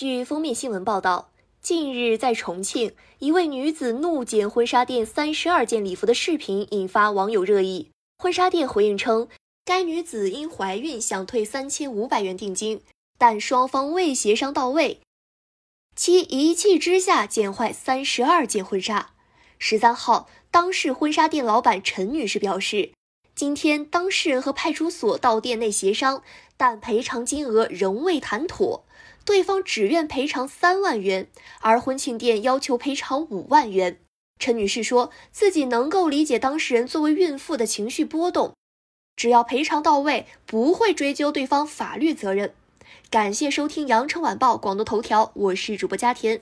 据封面新闻报道，近日在重庆，一位女子怒捡婚纱店三十二件礼服的视频引发网友热议。婚纱店回应称，该女子因怀孕想退三千五百元定金，但双方未协商到位，其一气之下捡坏三十二件婚纱。十三号，当事婚纱店老板陈女士表示，今天当事人和派出所到店内协商，但赔偿金额仍未谈妥。对方只愿赔偿三万元，而婚庆店要求赔偿五万元。陈女士说自己能够理解当事人作为孕妇的情绪波动，只要赔偿到位，不会追究对方法律责任。感谢收听羊城晚报广东头条，我是主播佳田。